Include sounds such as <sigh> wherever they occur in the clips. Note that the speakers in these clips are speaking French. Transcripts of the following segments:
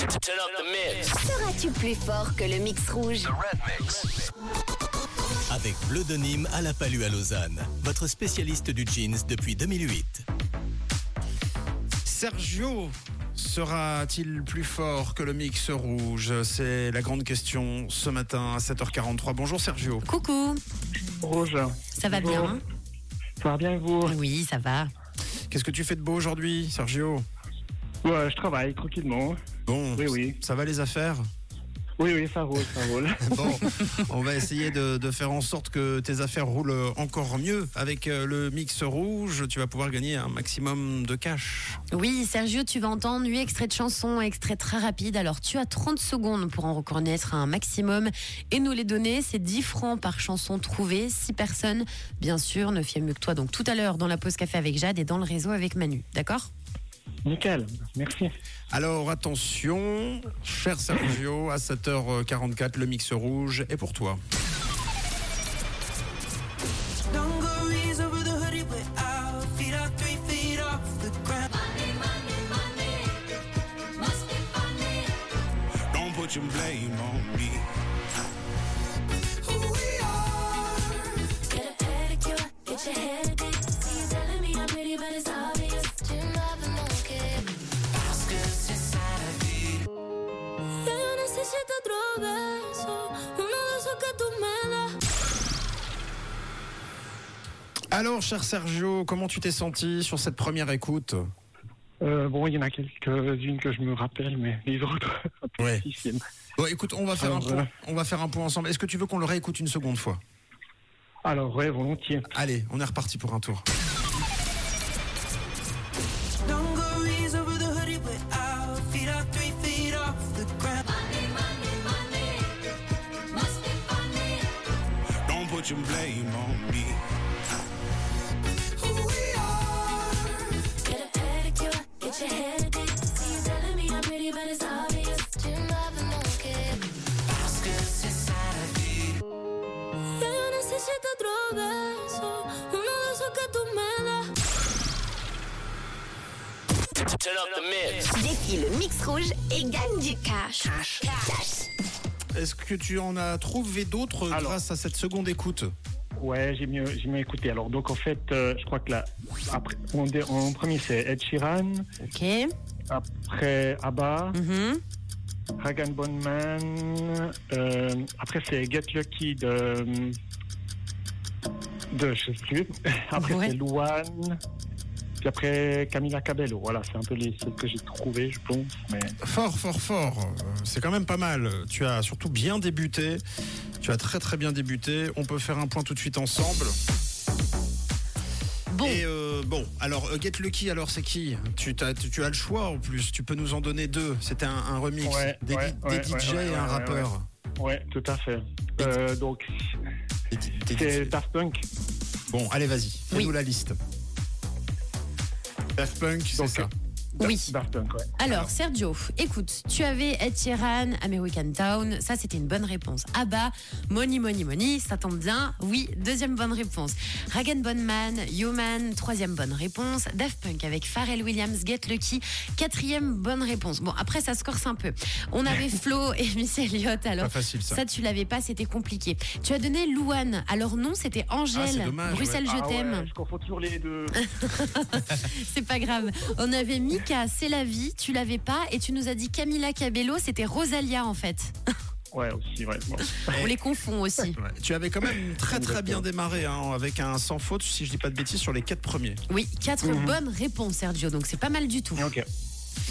Turn up the mix. Seras-tu plus fort que le mix rouge? Avec Bleu de Nîmes à la Palue à Lausanne, votre spécialiste du jeans depuis 2008. Sergio sera-t-il plus fort que le mix rouge? C'est la grande question ce matin à 7h43. Bonjour Sergio. Coucou, Rouge. ça va Bonjour. bien Ça va bien et vous? Oui, ça va. Qu'est-ce que tu fais de beau aujourd'hui, Sergio? Ouais, je travaille tranquillement. Bon, Oui, oui. ça va les affaires Oui, oui, ça roule, ça roule. <laughs> Bon, on va essayer de, de faire en sorte que tes affaires roulent encore mieux. Avec euh, le mix rouge, tu vas pouvoir gagner un maximum de cash. Oui, Sergio, tu vas entendre 8 extraits de chansons, extraits très rapides. Alors, tu as 30 secondes pour en reconnaître un maximum et nous les donner. C'est 10 francs par chanson trouvée. 6 personnes, bien sûr, ne fient mieux que toi. Donc, tout à l'heure, dans la pause café avec Jade et dans le réseau avec Manu. D'accord? Nickel, merci. Alors attention, cher Sergio, à 7h44, le mix rouge est pour toi. Dungarees over the hoodie with our feet are three feet off the ground. Don't put your blame on me. Alors, cher Sergio, comment tu t'es senti sur cette première écoute Euh, bon, il y en a quelques-unes que je me rappelle, mais les autres, <laughs> Ouais. Bon, écoute, on va faire un point. euh, On va faire un point ensemble. Est-ce que tu veux qu'on le réécoute une seconde fois? Alors, ouais, volontiers. Allez, on est reparti pour un tour. Put your blame on me. Who we are. Get a pedicure, get your hair did. You telling me I'm pretty, but it's obvious. Tu m'avais manqué. Parce que c'est ça la vie. Ya yo necesito otro beso, uno de esos que tú me das. Turn up the mix. Défie le mix rouge et gagne du cash. Cash. Est-ce que tu en as trouvé d'autres Alors. grâce à cette seconde écoute Ouais, j'ai mieux, j'ai mieux écouté. Alors, donc, en fait, euh, je crois que là, après, en, dé- en premier, c'est Ed Sheeran. Ok. Après, ABBA. Mhm. Hagan Bonman. Euh, après, c'est Get Lucky de. de je sais plus. <laughs> Après, Ouais. c'est Louane. Puis après, Camila Cabello. Voilà, c'est un peu les celles que j'ai trouvées, je pense. Mais Fort, fort, fort. Euh, C'est quand même pas mal. Tu as surtout bien débuté. Tu as très, très bien débuté. On peut faire un point tout de suite ensemble. Bon, Et euh, bon, alors euh, Get Lucky, alors c'est qui? Tu, t'as- tu, tu as le choix en plus. Tu peux nous en donner deux. C'était un, un remix Ouais, des, ouais, des ouais, DJ et un ouais, rappeur. ouais, tout à fait. Euh, donc, c'est. Daft Punk. Bon, allez, vas-y. Fais-nous Oui. la liste. Daft Punk, c'est ça. Oui. Daft Punk, ouais. Alors, Sergio, écoute, tu avais Ed Sheeran, American Town, ça c'était une bonne réponse. Abba, Money Money Money, ça tombe bien. Oui, deuxième bonne réponse. Ragan Bonman, Human, troisième bonne réponse. Daft Punk avec Pharrell Williams, Get Lucky, quatrième bonne réponse. Bon, après ça se corse un peu. On avait Flo et Missy Elliott, alors Pas facile ça. ça tu l'avais pas, c'était compliqué. Tu as donné Louane, alors non, c'était Ah, c'est Angèle, dommage, Bruxelles Ah je t'aime. ouais, je confonds toujours les deux. <laughs> C'est pas grave. On avait Mika, c'est la vie, tu l'avais pas, et tu nous as dit Camila Cabello, c'était Rosalia en fait. <laughs> Ouais, aussi, ouais. bon. On les confond aussi. <laughs> Ouais. Tu avais quand même très très bien démarré hein, avec un sans faute, si je dis pas de bêtises, sur les quatre premiers. Oui, quatre bonnes réponses, Sergio, donc c'est pas mal du tout. Ok.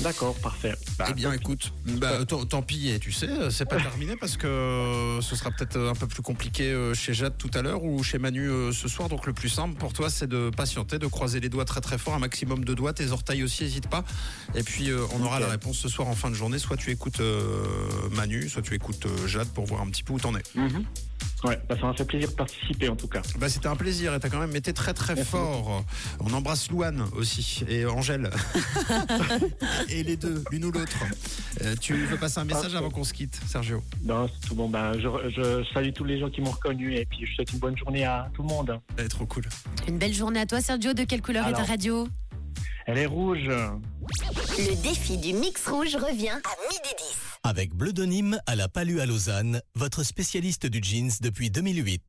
D'accord, parfait. Bah, eh bien, écoute, bah, tant, tant pis, et tu sais, euh, c'est pas terminé parce que euh, ce sera peut-être un peu plus compliqué euh, chez Jade tout à l'heure ou chez Manu ce soir. Donc, le plus simple pour toi, c'est de patienter, de croiser les doigts très très fort, un maximum de doigts, tes orteils aussi, n'hésite pas. Et puis, on aura la réponse ce soir en fin de journée. Soit tu écoutes euh, Manu, soit tu écoutes euh, Jade pour voir un petit peu où t'en es. Mhm. Ouais, bah, ça m'a fait plaisir de participer en tout cas. Bah, c'était un plaisir et t'as quand même été très très Merci fort. On embrasse Louane aussi et Angèle. <laughs> <laughs> et les deux, l'une ou l'autre. Euh, tu veux passer un message avant qu'on se quitte, Sergio? Non, c'est tout bon. Ben, je, je salue tous les gens qui m'ont reconnu et puis je souhaite une bonne journée à tout le monde. Eh, Trop cool. Une belle journée à toi, Sergio. De quelle couleur est ta radio? Elle est rouge. Le défi du mix rouge revient à midi 10. Avec Bleu à la Palue à Lausanne, votre spécialiste du jeans depuis 2008.